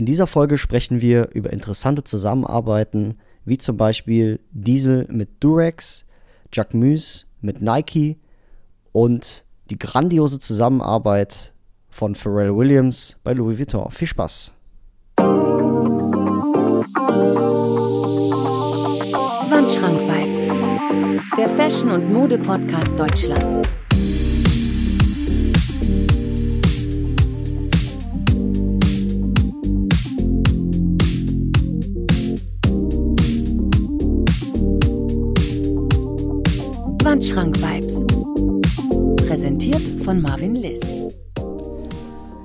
In dieser Folge sprechen wir über interessante Zusammenarbeiten, wie zum Beispiel Diesel mit Durex, Jacquemus mit Nike und die grandiose Zusammenarbeit von Pharrell Williams bei Louis Vuitton. Viel Spaß! Wandschrank Vibes, der Fashion- und Mode-Podcast Deutschlands. Wandschrank Vibes. Präsentiert von Marvin Liss.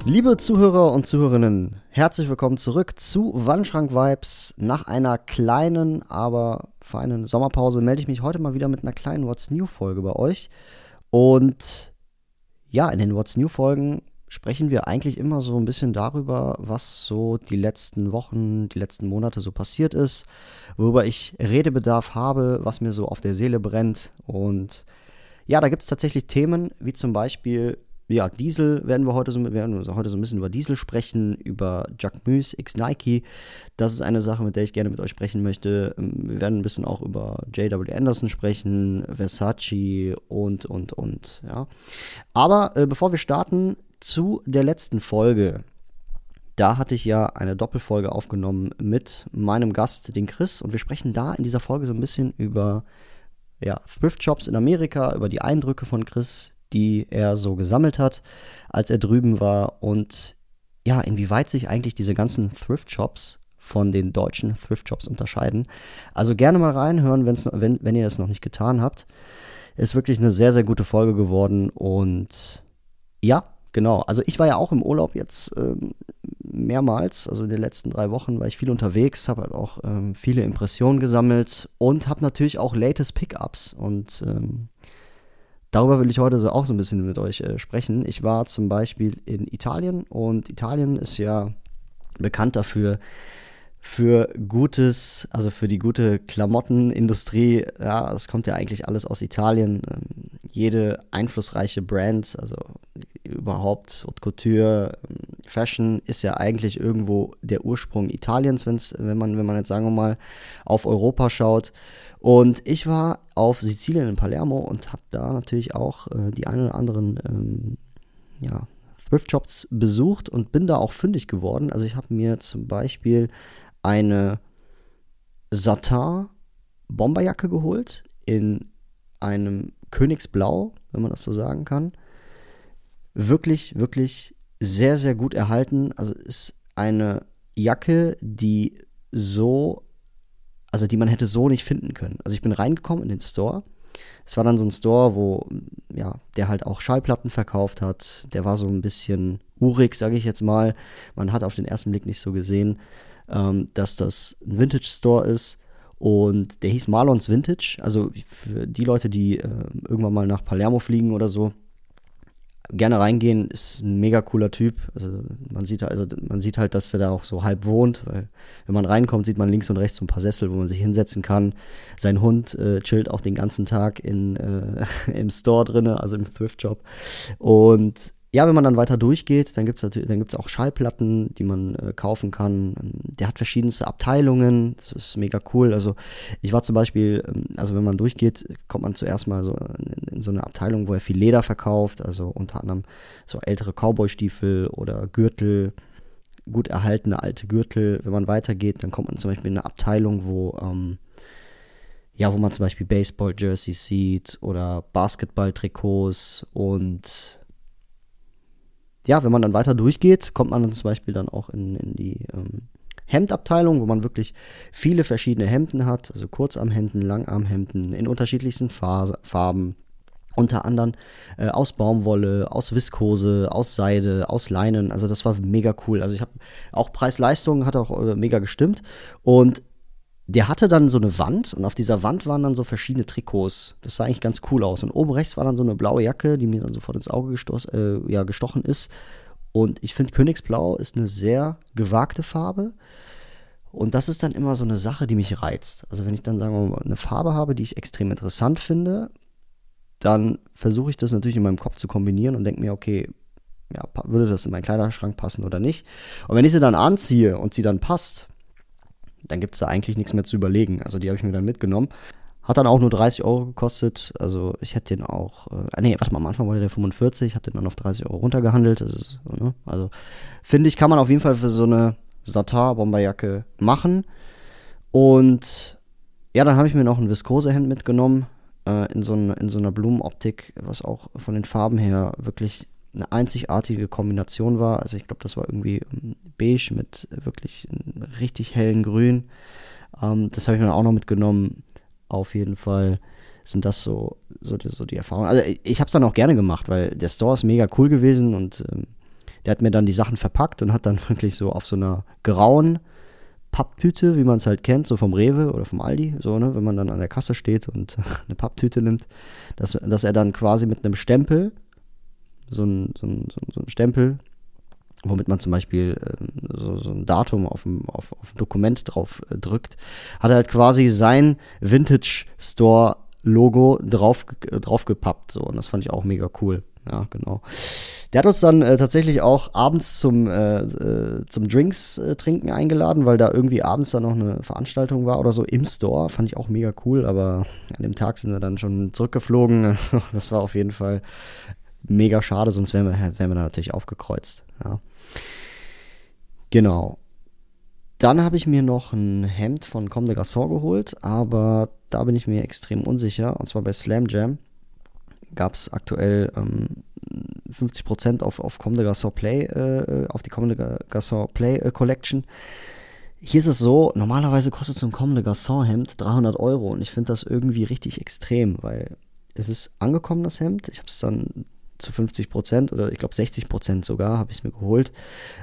Liebe Zuhörer und Zuhörerinnen, herzlich willkommen zurück zu Wandschrank Vibes. Nach einer kleinen, aber feinen Sommerpause melde ich mich heute mal wieder mit einer kleinen What's New Folge bei euch. Und ja, in den What's New Folgen sprechen wir eigentlich immer so ein bisschen darüber, was so die letzten Wochen, die letzten Monate so passiert ist, worüber ich Redebedarf habe, was mir so auf der Seele brennt. Und ja, da gibt es tatsächlich Themen, wie zum Beispiel, ja, Diesel werden wir heute so, werden heute so ein bisschen über Diesel sprechen, über Jacquemus X Nike. Das ist eine Sache, mit der ich gerne mit euch sprechen möchte. Wir werden ein bisschen auch über J.W. Anderson sprechen, Versace und, und, und, ja. Aber äh, bevor wir starten, zu der letzten Folge. Da hatte ich ja eine Doppelfolge aufgenommen mit meinem Gast, den Chris, und wir sprechen da in dieser Folge so ein bisschen über ja, Thrift Shops in Amerika, über die Eindrücke von Chris, die er so gesammelt hat, als er drüben war und ja, inwieweit sich eigentlich diese ganzen Thrift Shops von den deutschen Thrift Shops unterscheiden. Also gerne mal reinhören, wenn, wenn ihr das noch nicht getan habt. Ist wirklich eine sehr, sehr gute Folge geworden und ja, Genau, also ich war ja auch im Urlaub jetzt ähm, mehrmals, also in den letzten drei Wochen war ich viel unterwegs, habe halt auch ähm, viele Impressionen gesammelt und habe natürlich auch latest Pickups und ähm, darüber will ich heute so auch so ein bisschen mit euch äh, sprechen. Ich war zum Beispiel in Italien und Italien ist ja bekannt dafür, für gutes, also für die gute Klamottenindustrie, ja, das kommt ja eigentlich alles aus Italien. Ähm, jede einflussreiche Brand, also überhaupt Haute Couture, ähm, Fashion ist ja eigentlich irgendwo der Ursprung Italiens, wenn's, wenn man, wenn man jetzt sagen wir mal auf Europa schaut. Und ich war auf Sizilien in Palermo und habe da natürlich auch äh, die ein oder anderen ähm, ja, Thrift Shops besucht und bin da auch fündig geworden. Also ich habe mir zum Beispiel eine Satin Bomberjacke geholt in einem Königsblau, wenn man das so sagen kann. Wirklich, wirklich sehr, sehr gut erhalten. Also ist eine Jacke, die so, also die man hätte so nicht finden können. Also ich bin reingekommen in den Store. Es war dann so ein Store, wo, ja, der halt auch Schallplatten verkauft hat. Der war so ein bisschen urig, sage ich jetzt mal. Man hat auf den ersten Blick nicht so gesehen ähm, dass das ein Vintage Store ist. Und der hieß Marlons Vintage. Also für die Leute, die äh, irgendwann mal nach Palermo fliegen oder so, gerne reingehen, ist ein mega cooler Typ. Also man sieht, also man sieht halt, dass er da auch so halb wohnt, weil wenn man reinkommt, sieht man links und rechts so ein paar Sessel, wo man sich hinsetzen kann. Sein Hund äh, chillt auch den ganzen Tag in, äh, im Store drin, also im Thrift Shop. Und ja, wenn man dann weiter durchgeht, dann gibt es dann gibt's auch Schallplatten, die man äh, kaufen kann. Der hat verschiedenste Abteilungen, das ist mega cool. Also ich war zum Beispiel, ähm, also wenn man durchgeht, kommt man zuerst mal so in, in, so eine Abteilung, wo er viel Leder verkauft, also unter anderem so ältere Cowboy-Stiefel oder Gürtel, gut erhaltene alte Gürtel. Wenn man weitergeht, dann kommt man zum Beispiel in eine Abteilung, wo ähm, ja, wo man zum Beispiel Baseball-Jerseys sieht oder Basketball-Trikots und ja, wenn man dann weiter durchgeht, kommt man dann zum Beispiel dann auch in, in die ähm, Hemdabteilung, wo man wirklich viele verschiedene Hemden hat, also Kurzarmhemden, Langarmhemden in unterschiedlichsten Farben. Unter anderem äh, aus Baumwolle, aus Viskose, aus Seide, aus Leinen. Also das war mega cool. Also ich habe auch Preis-Leistung hat auch äh, mega gestimmt. Und der hatte dann so eine Wand und auf dieser Wand waren dann so verschiedene Trikots. Das sah eigentlich ganz cool aus. Und oben rechts war dann so eine blaue Jacke, die mir dann sofort ins Auge gestoß, äh, ja, gestochen ist. Und ich finde, Königsblau ist eine sehr gewagte Farbe. Und das ist dann immer so eine Sache, die mich reizt. Also wenn ich dann, sagen wir mal, eine Farbe habe, die ich extrem interessant finde, dann versuche ich das natürlich in meinem Kopf zu kombinieren und denke mir, okay, ja, würde das in meinen Kleiderschrank passen oder nicht. Und wenn ich sie dann anziehe und sie dann passt, dann gibt es da eigentlich nichts mehr zu überlegen. Also die habe ich mir dann mitgenommen. Hat dann auch nur 30 Euro gekostet. Also ich hätte den auch, äh, nee, warte mal, am Anfang wollte der 45, habe den dann auf 30 Euro runtergehandelt. Ist, ne? Also finde ich, kann man auf jeden Fall für so eine Satar-Bomberjacke machen. Und ja, dann habe ich mir noch ein Viskosehemd mitgenommen äh, in, so ein, in so einer Blumenoptik, was auch von den Farben her wirklich eine einzigartige Kombination war. Also ich glaube, das war irgendwie ähm, beige mit wirklich richtig hellen Grün. Ähm, das habe ich mir auch noch mitgenommen. Auf jeden Fall sind das so, so, die, so die Erfahrungen. Also ich habe es dann auch gerne gemacht, weil der Store ist mega cool gewesen und ähm, der hat mir dann die Sachen verpackt und hat dann wirklich so auf so einer grauen Papptüte, wie man es halt kennt, so vom Rewe oder vom Aldi, so, ne, wenn man dann an der Kasse steht und eine Papptüte nimmt, dass, dass er dann quasi mit einem Stempel so ein, so ein, so ein Stempel, womit man zum Beispiel äh, so, so, ein Datum auf ein auf, auf Dokument drauf äh, drückt, hat er halt quasi sein Vintage Store Logo drauf, äh, drauf gepappt. So, und das fand ich auch mega cool. Ja, genau. Der hat uns dann äh, tatsächlich auch abends zum, äh, äh, zum Drinks äh, trinken eingeladen, weil da irgendwie abends dann noch eine Veranstaltung war oder so im Store. Fand ich auch mega cool, aber an dem Tag sind wir dann schon zurückgeflogen. das war auf jeden Fall mega schade, sonst wären wir, wären wir da natürlich aufgekreuzt. Ja. Genau. Dann habe ich mir noch ein Hemd von Comme des Garçons geholt, aber da bin ich mir extrem unsicher. Und zwar bei Slam Jam gab es aktuell ähm, 50% auf, auf Comme des Garçons Play, äh, auf die Comme des Garçons Play äh, Collection. Hier ist es so, normalerweise kostet so ein Comme des Garçons Hemd 300 Euro und ich finde das irgendwie richtig extrem, weil es ist angekommen, das Hemd. Ich habe es dann zu 50 Prozent oder ich glaube 60 Prozent sogar, habe ich es mir geholt.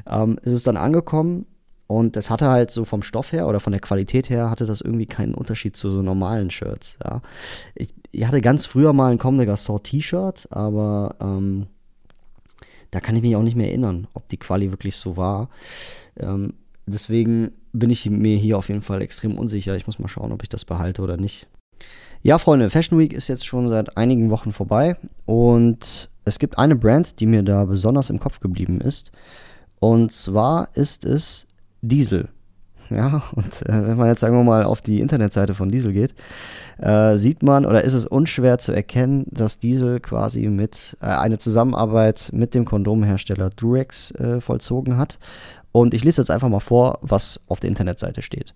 Ähm, ist es dann angekommen und das hatte halt so vom Stoff her oder von der Qualität her hatte das irgendwie keinen Unterschied zu so normalen Shirts. Ja. Ich, ich hatte ganz früher mal ein Comme des Garçons T-Shirt, aber ähm, da kann ich mich auch nicht mehr erinnern, ob die Quali wirklich so war. Ähm, deswegen bin ich mir hier auf jeden Fall extrem unsicher. Ich muss mal schauen, ob ich das behalte oder nicht. Ja, Freunde, Fashion Week ist jetzt schon seit einigen Wochen vorbei und es gibt eine Brand, die mir da besonders im Kopf geblieben ist. Und zwar ist es Diesel. Ja, und äh, wenn man jetzt sagen wir mal auf die Internetseite von Diesel geht, äh, sieht man oder ist es unschwer zu erkennen, dass Diesel quasi mit äh, eine Zusammenarbeit mit dem Kondomhersteller Durex äh, vollzogen hat. Und ich lese jetzt einfach mal vor, was auf der Internetseite steht.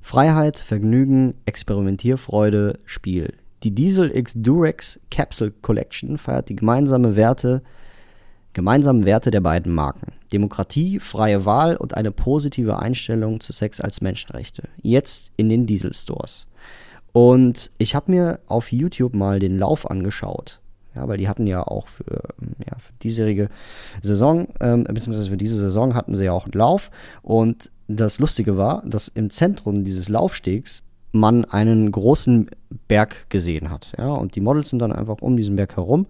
Freiheit, Vergnügen, Experimentierfreude, Spiel. Die Diesel X Durex Capsule Collection feiert die gemeinsame Werte, gemeinsamen Werte der beiden Marken. Demokratie, freie Wahl und eine positive Einstellung zu Sex als Menschenrechte. Jetzt in den Diesel Stores. Und ich habe mir auf YouTube mal den Lauf angeschaut. Ja, weil die hatten ja auch für, ja, für diesjährige Saison, ähm, beziehungsweise für diese Saison hatten sie ja auch einen Lauf. Und das Lustige war, dass im Zentrum dieses Laufstegs man einen großen Berg gesehen hat. Ja, und die Models sind dann einfach um diesen Berg herum.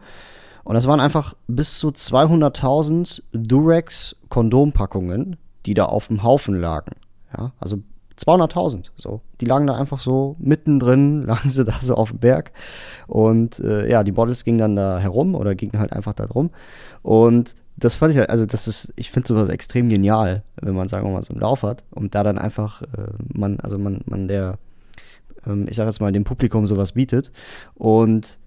Und das waren einfach bis zu 200.000 Durex Kondompackungen, die da auf dem Haufen lagen. Ja, also 200.000. So, die lagen da einfach so mittendrin, lagen sie da so auf dem Berg. Und äh, ja, die Models gingen dann da herum oder gingen halt einfach da drum. Und das fand ich halt, also das ist, ich finde sowas extrem genial, wenn man, sagen wir mal, so einen Lauf hat und da dann einfach äh, man, also man, man der, ähm, ich sag jetzt mal, dem Publikum sowas bietet. Und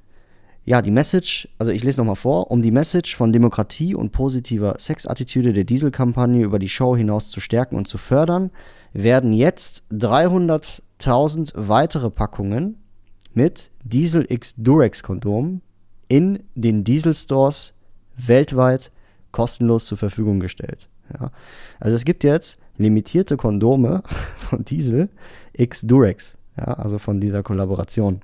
ja, die Message, also ich lese nochmal vor, um die Message von Demokratie und positiver Sexattitüde der Dieselkampagne über die Show hinaus zu stärken und zu fördern, werden jetzt 300.000 weitere Packungen mit Diesel X Durex Kondom in den Diesel Stores weltweit kostenlos zur Verfügung gestellt. Ja. Also es gibt jetzt limitierte Kondome von Diesel X Durex, ja, also von dieser Kollaboration.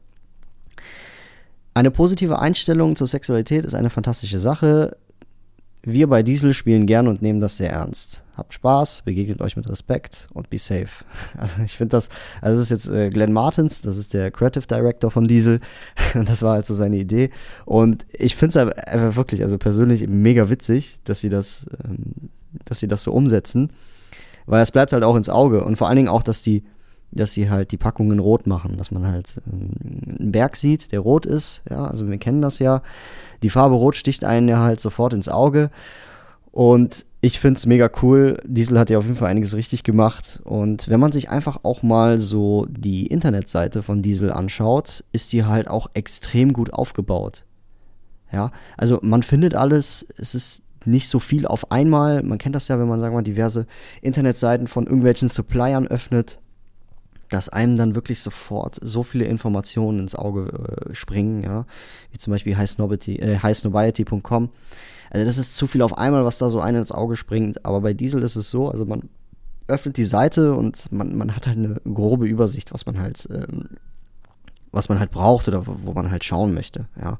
Eine positive Einstellung zur Sexualität ist eine fantastische Sache. Wir bei Diesel spielen gern und nehmen das sehr ernst. Habt Spaß, begegnet euch mit Respekt und be safe. Also ich finde das, also das ist jetzt äh, Glenn Martins, das ist der Creative Director von Diesel. das war halt so seine Idee. Und ich finde es einfach wirklich, also persönlich mega witzig, dass sie das, ähm, dass sie das so umsetzen. Weil es bleibt halt auch ins Auge. Und vor allen Dingen auch, dass die dass sie halt die Packungen rot machen, dass man halt ähm, einen Berg sieht, der rot ist. Ja, also wir kennen das ja. Die Farbe rot sticht einen ja halt sofort ins Auge. Und ich finde es mega cool. Diesel hat ja auf jeden Fall einiges richtig gemacht. Und wenn man sich einfach auch mal so die Internetseite von Diesel anschaut, ist die halt auch extrem gut aufgebaut. Ja, also man findet alles, es ist nicht so viel auf einmal. Man kennt das ja, wenn man, sagen wir mal, diverse Internetseiten von irgendwelchen Suppliern öffnet dass einem dann wirklich sofort so viele Informationen ins Auge äh, springen, ja, wie zum Beispiel highsnobiety.com. Äh, also das ist zu viel auf einmal, was da so einem ins Auge springt. Aber bei Diesel ist es so, also man öffnet die Seite und man, man hat halt eine grobe Übersicht, was man halt, ähm, was man halt braucht oder wo, man halt schauen möchte. Ja,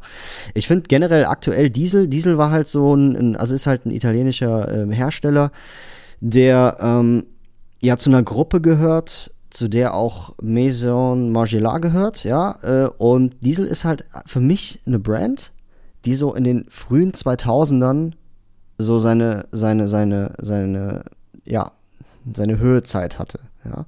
ich finde generell aktuell Diesel. Diesel war halt so ein, also ist halt ein italienischer äh, Hersteller, der ähm, ja zu einer Gruppe gehört, zu der auch Maison Margiela gehört, ja. Äh, und Diesel ist halt für mich eine Brand, die so in den frühen 2000ern so seine, seine, seine, seine, ja, seine Höhezeit hatte, ja.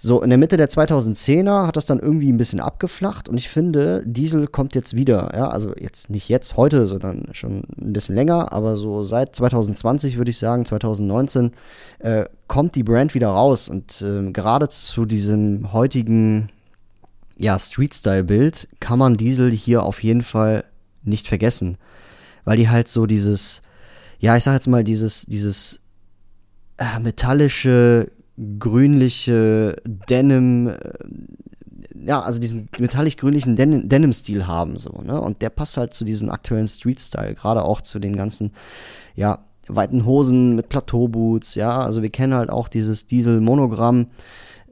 So, in der Mitte der 2010er hat das dann irgendwie ein bisschen abgeflacht und ich finde, Diesel kommt jetzt wieder, ja, also jetzt nicht jetzt, heute, sondern schon ein bisschen länger, aber so seit 2020 würde ich sagen, 2019, äh, kommt die Brand wieder raus und äh, gerade zu diesem heutigen, ja, Street-Style-Bild kann man Diesel hier auf jeden Fall nicht vergessen, weil die halt so dieses, ja, ich sag jetzt mal, dieses, dieses äh, metallische, grünliche Denim, äh, ja, also diesen metallisch-grünlichen Den Denim-Stil haben, so, ne? Und der passt halt zu diesem aktuellen Street-Style, gerade auch zu den ganzen, ja, weiten Hosen mit Plateauboots, ja, also wir kennen halt auch dieses Diesel-Monogramm,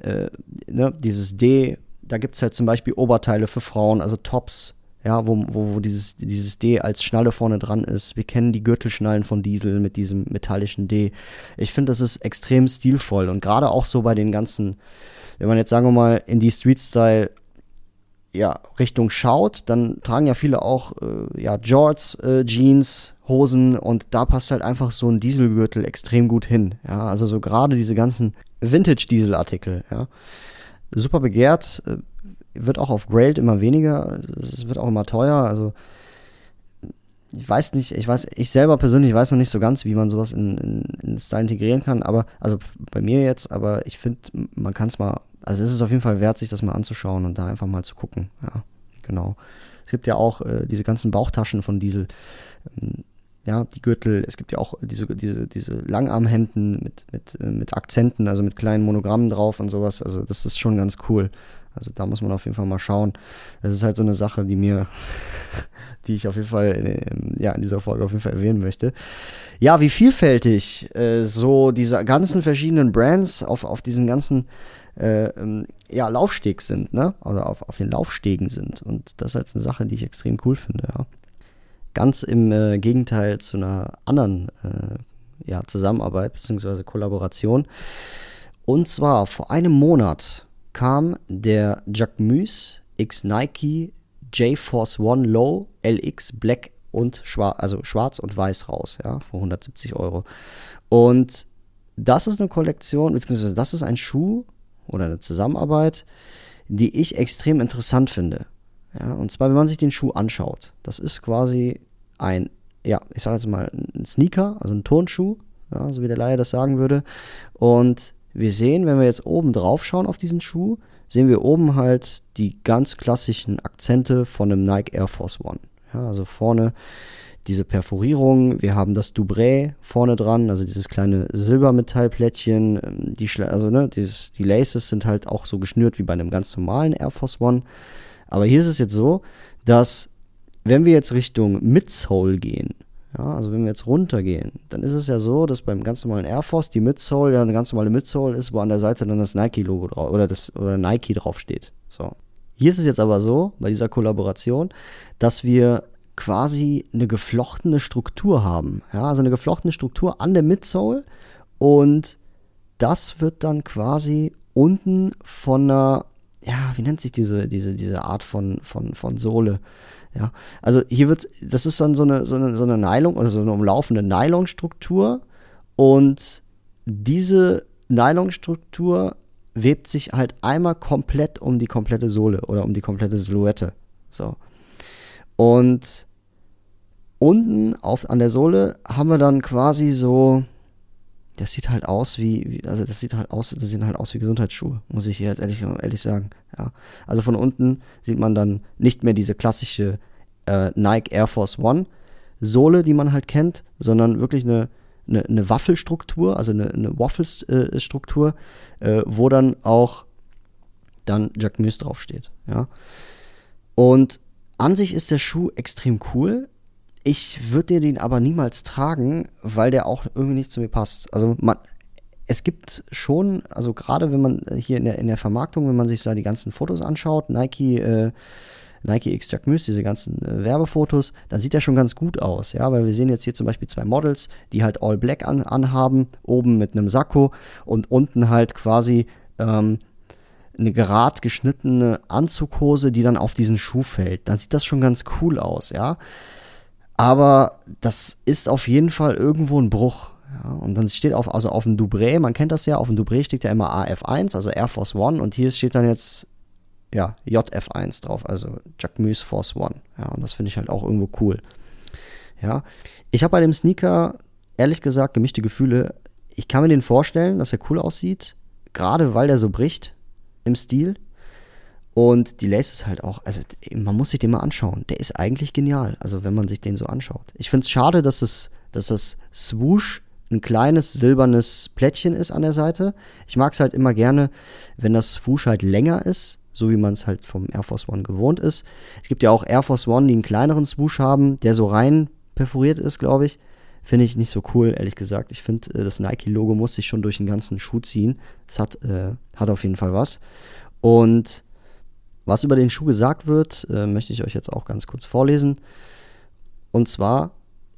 äh, ne, dieses D, da gibt es halt zum Beispiel Oberteile für Frauen, also Tops, ja, wo, wo, wo dieses, dieses D als Schnalle vorne dran ist. Wir kennen die Gürtelschnallen von Diesel mit diesem metallischen D. Ich finde, das ist extrem stilvoll und gerade auch so bei den ganzen, wenn man jetzt sagen wir mal in die Street-Style ja, Richtung schaut, dann tragen ja viele auch äh, ja, Jorts, äh, Jeans, Hosen und da passt halt einfach so ein Dieselgürtel extrem gut hin. Ja, also so gerade diese ganzen Vintage-Diesel-Artikel, ja. Super begehrt, äh, wird auch auf Grailed immer weniger, es wird auch immer teuer, also ich weiß nicht, ich weiß, ich selber persönlich weiß noch nicht so ganz, wie man sowas in, in, in Style integrieren kann, aber, also bei mir jetzt, aber ich finde, man kann es mal, also es ist auf jeden Fall wert, sich das mal anzuschauen und da einfach mal zu gucken, ja, genau. Es gibt ja auch äh, diese ganzen Bauchtaschen von Diesel, ähm, ja, die Gürtel, es gibt ja auch diese, diese, diese Langarmhemden mit, mit, äh, mit Akzenten, also mit kleinen Monogrammen drauf und sowas, also das ist schon ganz cool. Also da muss man auf jeden Fall mal schauen. Das ist halt so eine Sache, die mir, die ich auf jeden Fall in, ja, in dieser Folge auf jeden Fall erwähnen möchte. Ja, wie vielfältig äh, so diese ganzen verschiedenen Brands auf, auf diesen ganzen äh, ähm, ja, Laufsteg sind, ne? Also auf, auf den Laufstegen sind. Und das ist halt eine Sache, die ich extrem cool finde, ja. Ganz im äh, Gegenteil zu einer anderen äh, ja, Zusammenarbeit bzw. Kollaboration. Und zwar vor einem Monat kam der Jacquemus X Nike J-Force One Low LX Black und schwarz, also schwarz und weiß raus, ja, für 170 Euro. Und das ist eine Kollektion, beziehungsweise das ist ein Schuh oder eine Zusammenarbeit, die ich extrem interessant finde. Ja, und zwar, wenn man sich den Schuh anschaut, das ist quasi ein, ja, ich sage jetzt mal, ein Sneaker, also ein Turnschuh, ja, so wie der Laie das sagen würde. Und wir sehen, wenn wir jetzt oben drauf schauen auf diesen Schuh, sehen wir oben halt die ganz klassischen Akzente von einem Nike Air Force One. Ja, also vorne diese Perforierung, wir haben das Dubré vorne dran, also dieses kleine Silbermetallplättchen, ähm, die, also ne, dieses, die Laces sind halt auch so geschnürt wie bei einem ganz normalen Air Force One. Aber hier ist es jetzt so, dass wenn wir jetzt Richtung Midsole gehen, ja, also wenn wir jetzt runtergehen, dann ist es ja so, dass beim ganz normalen Air Force die Midsole ja eine ganz normale Midsole ist, wo an der Seite dann das Nike-Logo drauf oder das oder Nike draufsteht. So. Hier ist es jetzt aber so, bei dieser Kollaboration, dass wir quasi eine geflochtene Struktur haben. Ja, also eine geflochtene Struktur an der Midsole und das wird dann quasi unten von einer, ja, wie nennt sich diese, diese, diese Art von, von, von Sohle? Ja, also hier wird, das ist dann so eine, so eine, so eine Nylon oder so eine umlaufende Nylonstruktur und diese Nylonstruktur webt sich halt einmal komplett um die komplette Sohle oder um die komplette Silhouette. So. Und unten auf, an der Sohle haben wir dann quasi so, das sieht halt aus wie, also das sieht halt aus, das sehen halt aus wie Gesundheitsschuhe, muss ich jetzt ehrlich, ehrlich sagen. Ja. Also von unten sieht man dann nicht mehr diese klassische äh, Nike Air Force One Sohle, die man halt kennt, sondern wirklich eine, eine, eine Waffelstruktur, also eine, eine Waffelsstruktur, äh, wo dann auch dann Jack Muse draufsteht. Ja. Und an sich ist der Schuh extrem cool. Ich würde den aber niemals tragen, weil der auch irgendwie nicht zu mir passt. Also man, es gibt schon, also gerade wenn man hier in der, in der Vermarktung, wenn man sich da die ganzen Fotos anschaut, Nike, äh, Nike Jack Muse, diese ganzen äh, Werbefotos, dann sieht der schon ganz gut aus, ja, weil wir sehen jetzt hier zum Beispiel zwei Models, die halt All Black an, anhaben, oben mit einem Sakko und unten halt quasi ähm, eine gerad geschnittene Anzughose, die dann auf diesen Schuh fällt. Dann sieht das schon ganz cool aus, ja. Aber das ist auf jeden Fall irgendwo ein Bruch. Ja, und dann steht auf, also auf dem Dubré, man kennt das ja, auf dem Dubré steht ja immer AF1, also Air Force One, und hier steht dann jetzt ja, JF1 drauf, also Jacquemus Force One. Ja, und das finde ich halt auch irgendwo cool. Ja, ich habe bei dem Sneaker ehrlich gesagt gemischte Gefühle. Ich kann mir den vorstellen, dass er cool aussieht, gerade weil der so bricht im Stil. Und die Laces halt auch, also man muss sich den mal anschauen. Der ist eigentlich genial, also wenn man sich den so anschaut. Ich finde es schade, dass es, dass das Swoosh ein kleines silbernes Plättchen ist an der Seite. Ich mag es halt immer gerne, wenn das Swoosh halt länger ist, so wie man es halt vom Air Force One gewohnt ist. Es gibt ja auch Air Force One, die einen kleineren Swoosh haben, der so rein perforiert ist, glaube ich. Finde ich nicht so cool, ehrlich gesagt. Ich finde, äh, das Nike-Logo muss sich schon durch den ganzen Schuh ziehen. Es hat, äh, hat auf jeden Fall was. Und was über den Schuh gesagt wird, äh, möchte ich euch jetzt auch ganz kurz vorlesen. Und zwar,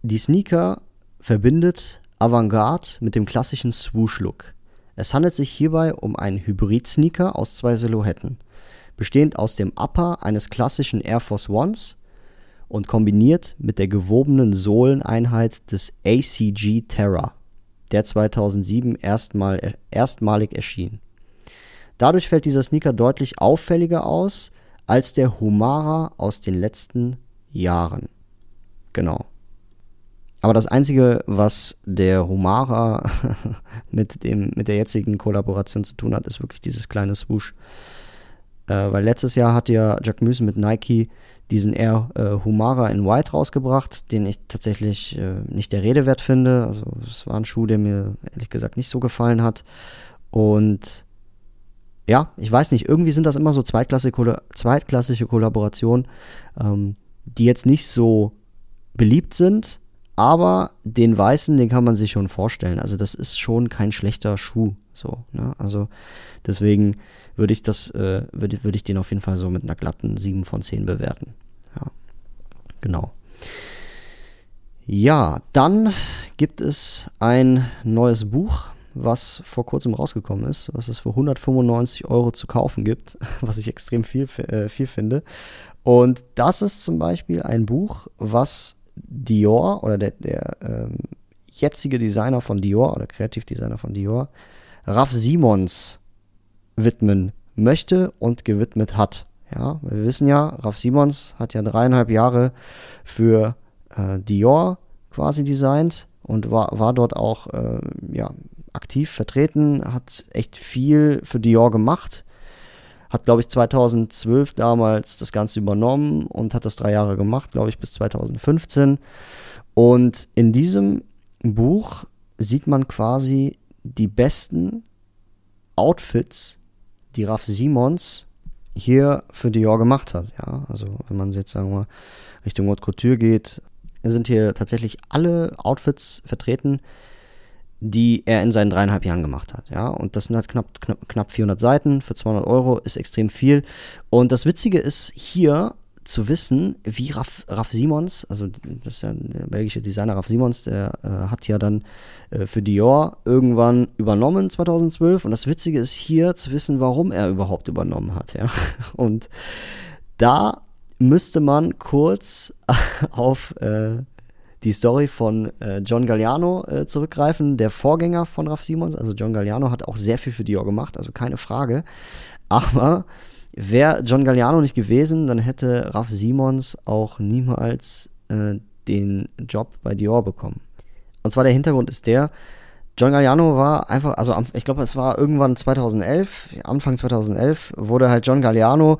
die Sneaker verbindet Avantgarde mit dem klassischen Swoosh-Look. Es handelt sich hierbei um einen Hybrid-Sneaker aus zwei Silhouetten, bestehend aus dem Upper eines klassischen Air Force Ones und kombiniert mit der gewobenen Sohleneinheit des ACG Terra, der 2007 erstmal, erstmalig erschien. Dadurch fällt dieser Sneaker deutlich auffälliger aus als der Humara aus den letzten Jahren. Genau. Aber das Einzige, was der Humara mit, dem, mit der jetzigen Kollaboration zu tun hat, ist wirklich dieses kleine Swoosh. Äh, weil letztes Jahr hat ja Jack Müsen mit Nike diesen Air äh, Humara in White rausgebracht, den ich tatsächlich äh, nicht der Rede wert finde. Also es war ein Schuh, der mir ehrlich gesagt nicht so gefallen hat. Und ja, ich weiß nicht, irgendwie sind das immer so zweitklassige, zweitklassige Kollaborationen, ähm, die jetzt nicht so beliebt sind, aber den weißen, den kann man sich schon vorstellen. Also das ist schon kein schlechter Schuh. So, ne? Also deswegen würde ich das, äh, würde, würde ich den auf jeden Fall so mit einer glatten 7 von 10 bewerten. Ja, genau. Ja, dann gibt es ein neues Buch, was vor kurzem rausgekommen ist, was es für 195 Euro zu kaufen gibt, was ich extrem viel, äh, viel finde. Und das ist zum Beispiel ein Buch, was Dior oder der, der ähm, jetzige Designer von Dior oder Kreativdesigner von Dior, Raf Simons widmen möchte und gewidmet hat. Ja, wir wissen ja, Raf Simons hat ja dreieinhalb Jahre für äh, Dior quasi designt und war, war dort auch äh, ja, aktiv vertreten, hat echt viel für Dior gemacht. Hat, glaube ich, 2012 damals das Ganze übernommen und hat das drei Jahre gemacht, glaube ich, bis 2015. Und in diesem Buch sieht man quasi die besten Outfits die Raf Simons hier für Dior gemacht hat. Ja, also wenn man jetzt sagen wir Richtung Haute Couture geht, sind hier tatsächlich alle Outfits vertreten, die er in seinen dreieinhalb Jahren gemacht hat. Ja, und das sind halt knapp, knapp, knapp 400 Seiten für 200 Euro, ist extrem viel. Und das Witzige ist hier, zu wissen, wie Raff, Raff Simons, also das ist ja der belgische Designer Raff Simons, der äh, hat ja dann äh, für Dior irgendwann übernommen 2012 und das Witzige ist hier zu wissen, warum er überhaupt übernommen hat, ja. Und da müsste man kurz auf äh, die Story von äh, John Galliano äh, zurückgreifen, der Vorgänger von Raf Simons. Also John Galliano hat auch sehr viel für Dior gemacht, also keine Frage. Aber wäre John Galliano nicht gewesen, dann hätte Raf Simons auch niemals äh, den Job bei Dior bekommen. Und zwar der Hintergrund ist der, John Galliano war einfach, also ich glaube, es war irgendwann 2011, Anfang 2011, wurde halt John Galliano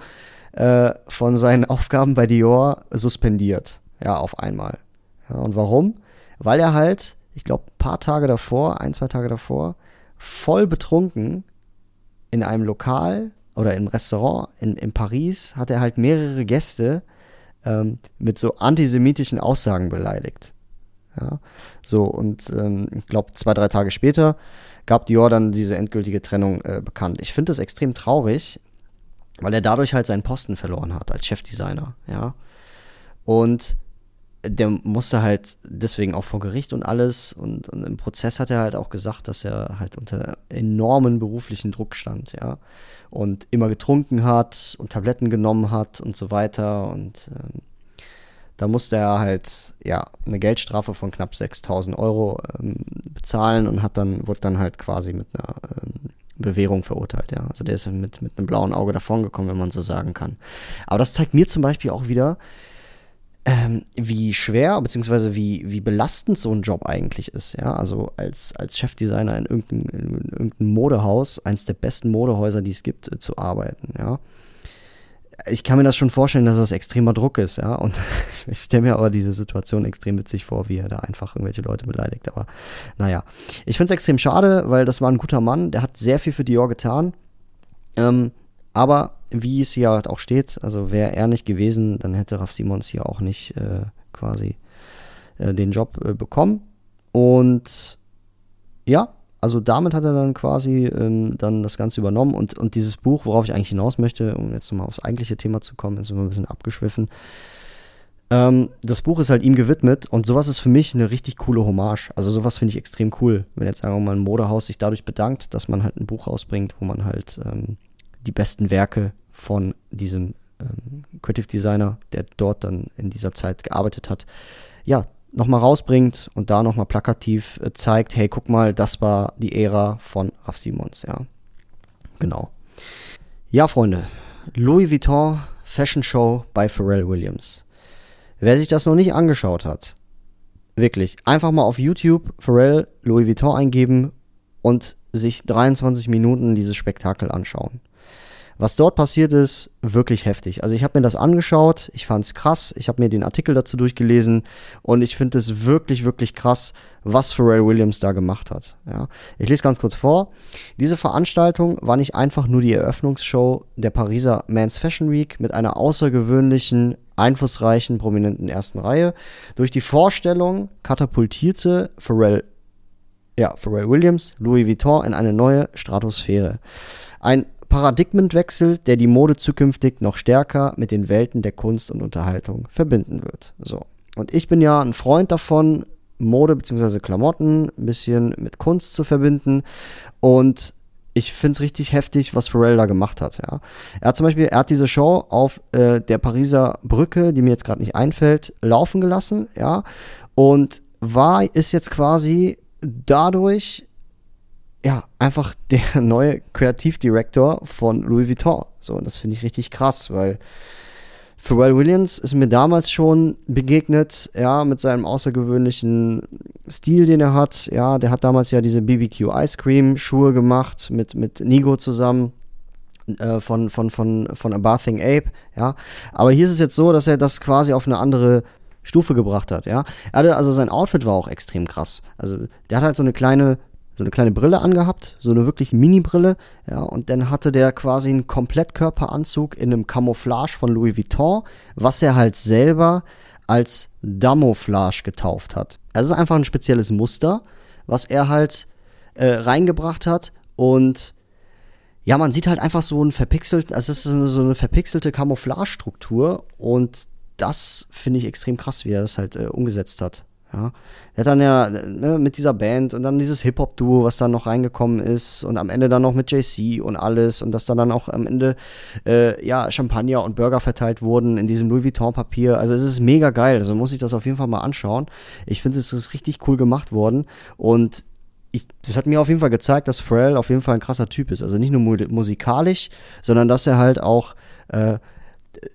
äh, von seinen Aufgaben bei Dior suspendiert. Ja, auf einmal. Ja, und warum? Weil er halt, ich glaube, ein paar Tage davor, ein, zwei Tage davor, voll betrunken in einem Lokal oder im Restaurant in, in Paris hat er halt mehrere Gäste ähm, mit so antisemitischen Aussagen beleidigt. Ja, so, und ähm, ich glaube, zwei, drei Tage später gab Dior dann diese endgültige Trennung äh, bekannt. Ich finde das extrem traurig, weil er dadurch halt seinen Posten verloren hat als Chefdesigner, ja. Und der musste halt deswegen auch vor Gericht und alles. Und, und, im Prozess hat er halt auch gesagt, dass er halt unter enormen beruflichen Druck stand, ja. Und immer getrunken hat und Tabletten genommen hat und so weiter. Und ähm, da musste er halt, ja, eine Geldstrafe von knapp 6000 Euro ähm, bezahlen und hat dann, wurde dann halt quasi mit einer ähm, Bewährung verurteilt, ja. Also der ist mit, mit einem blauen Auge davongekommen, wenn man so sagen kann. Aber das zeigt mir zum Beispiel auch wieder, ähm, wie schwer bzw. Wie, wie belastend so ein Job eigentlich ist, ja. Also als, als Chefdesigner in irgendeinem, in Modehaus, eines der besten Modehäuser, die es gibt, äh, zu arbeiten, ja ich kann mir das schon vorstellen, dass das extremer Druck ist, ja. Und ich stelle mir aber diese Situation extrem witzig vor, wie er da einfach irgendwelche Leute beleidigt. Aber naja, ich finde es extrem schade, weil das war ein guter Mann, der hat sehr viel für Dior getan. Ähm, aber wie es hier halt auch steht, also wäre er nicht gewesen, dann hätte Raf Simons hier auch nicht äh, quasi äh, den Job äh, bekommen. Und ja, also damit hat er dann quasi ähm, dann das Ganze übernommen und, und dieses Buch, worauf ich eigentlich hinaus möchte, um jetzt nochmal aufs eigentliche Thema zu kommen, ist immer ein bisschen abgeschwiffen. Ähm, das Buch ist halt ihm gewidmet und sowas ist für mich eine richtig coole Hommage. Also sowas finde ich extrem cool, wenn jetzt sagen mal ein Modehaus sich dadurch bedankt, dass man halt ein Buch rausbringt, wo man halt ähm, die besten Werke von diesem ähm, Creative Designer, der dort dann in dieser Zeit gearbeitet hat, ja, nochmal rausbringt und da nochmal plakativ äh, zeigt, hey, guck mal, das war die Ära von Raf Simons, ja. Genau. Ja, Freunde, Louis Vuitton Fashion Show bei Pharrell Williams. Wer sich das noch nicht angeschaut hat, wirklich, einfach mal auf YouTube Pharrell Louis Vuitton eingeben und sich 23 Minuten dieses Spektakel anschauen. Was dort passiert ist, wirklich heftig. Also ich habe mir das angeschaut, ich fand es krass, ich habe mir den Artikel dazu durchgelesen und ich finde es wirklich, wirklich krass, was Pharrell Williams da gemacht hat. Ja. Ich lese ganz kurz vor. Diese Veranstaltung war nicht einfach nur die Eröffnungsshow der Pariser Men's Fashion Week mit einer außergewöhnlichen, einflussreichen, prominenten ersten Reihe. Durch die Vorstellung katapultierte Pharrell ja, Pharrell Williams, Louis Vuitton in eine neue Stratosphäre. Ein Paradigmenwechsel, der die Mode zukünftig noch stärker mit den Welten der Kunst und Unterhaltung verbinden wird. So. Und ich bin ja ein Freund davon, Mode bzw. Klamotten ein bisschen mit Kunst zu verbinden. Und ich finde es richtig heftig, was Pharrell da gemacht hat. Ja. Er hat zum Beispiel, er hat diese Show auf äh, der Pariser Brücke, die mir jetzt gerade nicht einfällt, laufen gelassen, ja. Und war, ist jetzt quasi dadurch ja, einfach der neue Kreativdirektor von Louis Vuitton. So, und das finde ich richtig krass, weil Pharrell Williams ist mir damals schon begegnet, ja, mit seinem außergewöhnlichen Stil, den er hat. Ja, der hat damals ja diese BBQ Ice Cream Schuhe gemacht mit, mit Nigo zusammen äh, von, von, von, von A Bathing Ape, ja. Aber hier ist es jetzt so, dass er das quasi auf eine andere Stufe gebracht hat, ja. Er hatte, also sein Outfit war auch extrem krass. Also der hat halt so eine kleine so eine kleine Brille angehabt, so eine wirklich Mini-Brille, ja, und dann hatte der quasi einen Komplettkörperanzug in einem Camouflage von Louis Vuitton, was er halt selber als Damouflage getauft hat. Also es ist einfach ein spezielles Muster, was er halt äh, reingebracht hat und ja, man sieht halt einfach so ein verpixelt, also es ist so eine verpixelte Camouflage-Struktur und das finde ich extrem krass, wie er das halt äh, umgesetzt hat. Ja. Er hat dann ja ne, mit dieser Band und dann dieses Hip-Hop-Duo, was dann noch reingekommen ist und am Ende dann noch mit JC und alles und dass dann, dann auch am Ende äh, ja, Champagner und Burger verteilt wurden in diesem Louis Vuitton-Papier. Also es ist mega geil, also muss ich das auf jeden Fall mal anschauen. Ich finde, es ist richtig cool gemacht worden und ich, das hat mir auf jeden Fall gezeigt, dass Pharrell auf jeden Fall ein krasser Typ ist. Also nicht nur musikalisch, sondern dass er halt auch äh,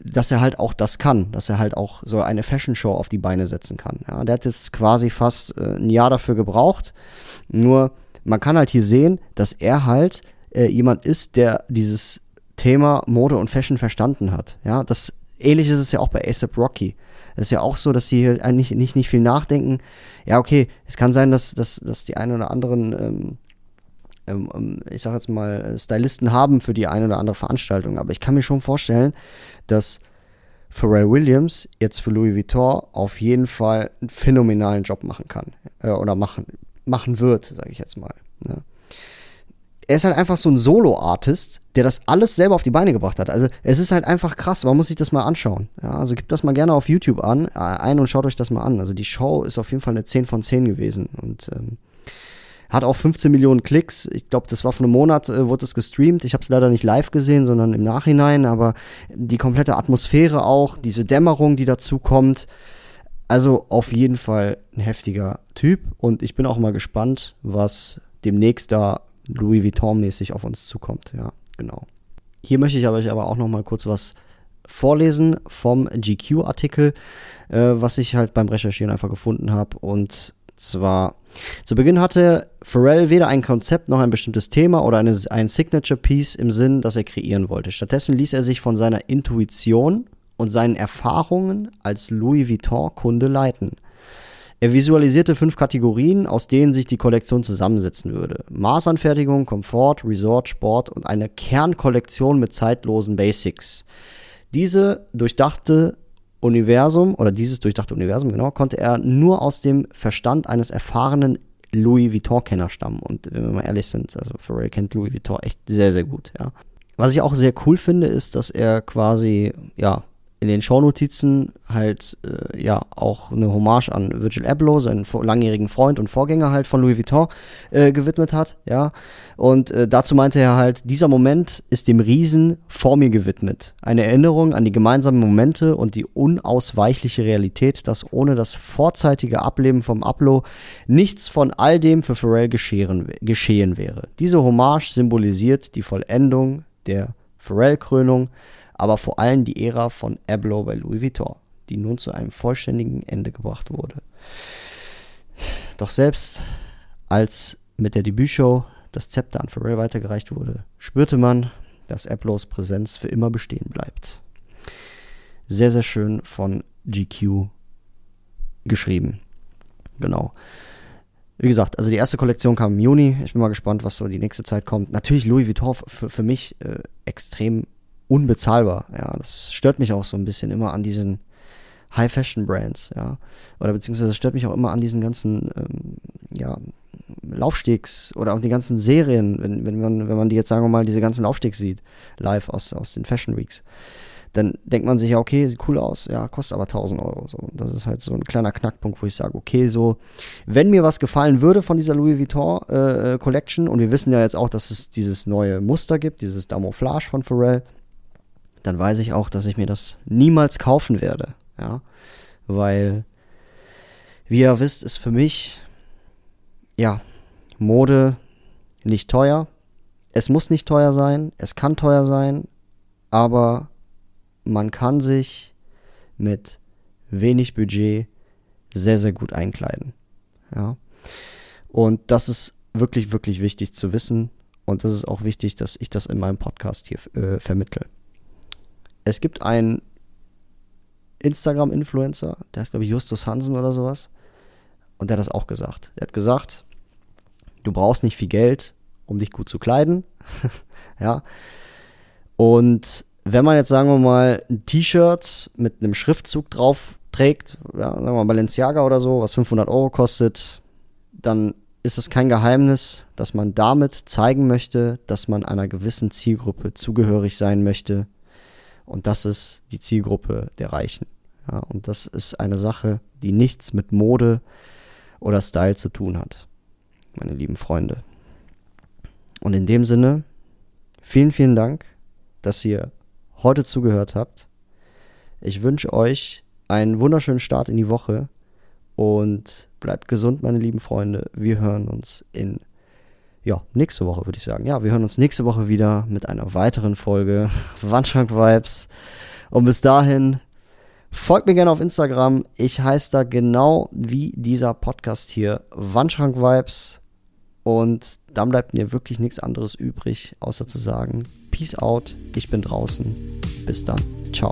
dass er halt auch das kann, dass er halt auch so eine Fashion Show auf die Beine setzen kann. Ja, der hat jetzt quasi fast äh, ein Jahr dafür gebraucht. Nur man kann halt hier sehen, dass er halt äh, jemand ist, der dieses Thema Mode und Fashion verstanden hat. Ja, das ähnlich ist es ja auch bei ASAP Rocky. Das ist ja auch so, dass sie halt eigentlich nicht, nicht viel nachdenken. Ja, okay, es kann sein, dass, dass, dass die einen oder anderen ähm, ich sag jetzt mal, Stylisten haben für die eine oder andere Veranstaltung. Aber ich kann mir schon vorstellen, dass Pharrell Williams jetzt für Louis Vuitton auf jeden Fall einen phänomenalen Job machen kann. Äh, oder machen, machen wird, sage ich jetzt mal. Ne? Er ist halt einfach so ein Solo-Artist, der das alles selber auf die Beine gebracht hat. Also es ist halt einfach krass, man muss sich das mal anschauen. Ja, also gebt das mal gerne auf YouTube an, äh, ein und schaut euch das mal an. Also die Show ist auf jeden Fall eine 10 von 10 gewesen. Und ähm, hat auch 15 Millionen Klicks. Ich glaube, das war vor einem Monat, äh, wurde es gestreamt. Ich habe es leider nicht live gesehen, sondern im Nachhinein. Aber die komplette Atmosphäre auch, diese Dämmerung, die dazu kommt. Also auf jeden Fall ein heftiger Typ. Und ich bin auch mal gespannt, was demnächst da Louis Vuitton-mäßig auf uns zukommt. Ja, genau. Hier möchte ich euch aber auch noch mal kurz was vorlesen vom GQ-Artikel, äh, was ich halt beim Recherchieren einfach gefunden habe. Und zwar, zu Beginn hatte Pharrell weder ein Konzept noch ein bestimmtes Thema oder eine, ein Signature Piece im Sinn, das er kreieren wollte. Stattdessen ließ er sich von seiner Intuition und seinen Erfahrungen als Louis Vuitton-Kunde leiten. Er visualisierte fünf Kategorien, aus denen sich die Kollektion zusammensetzen würde. Maßanfertigung, Komfort, Resort, Sport und eine Kernkollektion mit zeitlosen Basics. Diese durchdachte Universum oder dieses durchdachte Universum, genau, konnte er nur aus dem Verstand eines erfahrenen Louis Vuitton-Kenner stammen. Und wenn wir mal ehrlich sind, also Pharrell kennt Louis Vuitton echt sehr, sehr gut, ja. Was ich auch sehr cool finde, ist, dass er quasi, ja, in den Shownotizen halt äh, ja auch eine Hommage an Virgil Abloh, seinen langjährigen Freund und Vorgänger halt von Louis Vuitton äh, gewidmet hat, ja. Und äh, dazu meinte er halt, dieser Moment ist dem Riesen vor mir gewidmet. Eine Erinnerung an die gemeinsamen Momente und die unausweichliche Realität, dass ohne das vorzeitige Ableben vom Abloh nichts von all dem für Pharrell geschehen, geschehen wäre. Diese Hommage symbolisiert die Vollendung der Pharrell-Krönung aber vor allem die Ära von Abloh bei Louis Vuitton, die nun zu einem vollständigen Ende gebracht wurde. Doch selbst als mit der Debütshow das Zepter an Pharrell weitergereicht wurde, spürte man, dass Ablohs Präsenz für immer bestehen bleibt. Sehr, sehr schön von GQ geschrieben. Genau. Wie gesagt, also die erste Kollektion kam im Juni. Ich bin mal gespannt, was so die nächste Zeit kommt. Natürlich Louis Vuitton für, für mich äh, extrem unbezahlbar. Ja, das stört mich auch so ein bisschen immer an diesen High-Fashion-Brands, ja. Oder beziehungsweise stört mich auch immer an diesen ganzen, ähm, ja, Laufstegs oder auch die ganzen Serien, wenn, wenn, man, wenn man die jetzt, sagen wir mal, diese ganzen Laufstegs sieht, live aus, aus den Fashion Weeks, dann denkt man sich ja, okay, sieht cool aus, ja, kostet aber 1000 Euro. So. Das ist halt so ein kleiner Knackpunkt, wo ich sage, okay, so, wenn mir was gefallen würde von dieser Louis Vuitton äh, Collection, und wir wissen ja jetzt auch, dass es dieses neue Muster gibt, dieses Damouflage von Pharrell, dann weiß ich auch, dass ich mir das niemals kaufen werde. Ja, weil, wie ihr wisst, ist für mich, ja, Mode nicht teuer. Es muss nicht teuer sein, es kann teuer sein, aber man kann sich mit wenig Budget sehr, sehr gut einkleiden. Ja. Und das ist wirklich, wirklich wichtig zu wissen. Und das ist auch wichtig, dass ich das in meinem Podcast hier äh, vermittle es gibt einen Instagram-Influencer, der heißt, glaube ich, Justus Hansen oder sowas. Und der hat das auch gesagt. Der hat gesagt, du brauchst nicht viel Geld, um dich gut zu kleiden. ja. Und wenn man jetzt, sagen wir mal, ein T-Shirt mit einem Schriftzug drauf trägt, ja, sagen wir mal Balenciaga oder so, was 500 Euro kostet, dann ist es kein Geheimnis, dass man damit zeigen möchte, dass man einer gewissen Zielgruppe zugehörig sein möchte, und das ist die Zielgruppe der Reichen. Ja, und das ist eine Sache, die nichts mit Mode oder Style zu tun hat, meine lieben Freunde. Und in dem Sinne, vielen, vielen Dank, dass ihr heute zugehört habt. Ich wünsche euch einen wunderschönen Start in die Woche und bleibt gesund, meine lieben Freunde. Wir hören uns in, ja, nächste Woche, würde ich sagen. Ja, wir hören uns nächste Woche wieder mit einer weiteren Folge Wandschrank Vibes. Und bis dahin, folgt mir gerne auf Instagram. Ich heiße da genau wie dieser Podcast hier Wandschrank Vibes. Und dann bleibt mir wirklich nichts anderes übrig, außer zu sagen, Peace out, ich bin draußen. Bis dann. Ciao.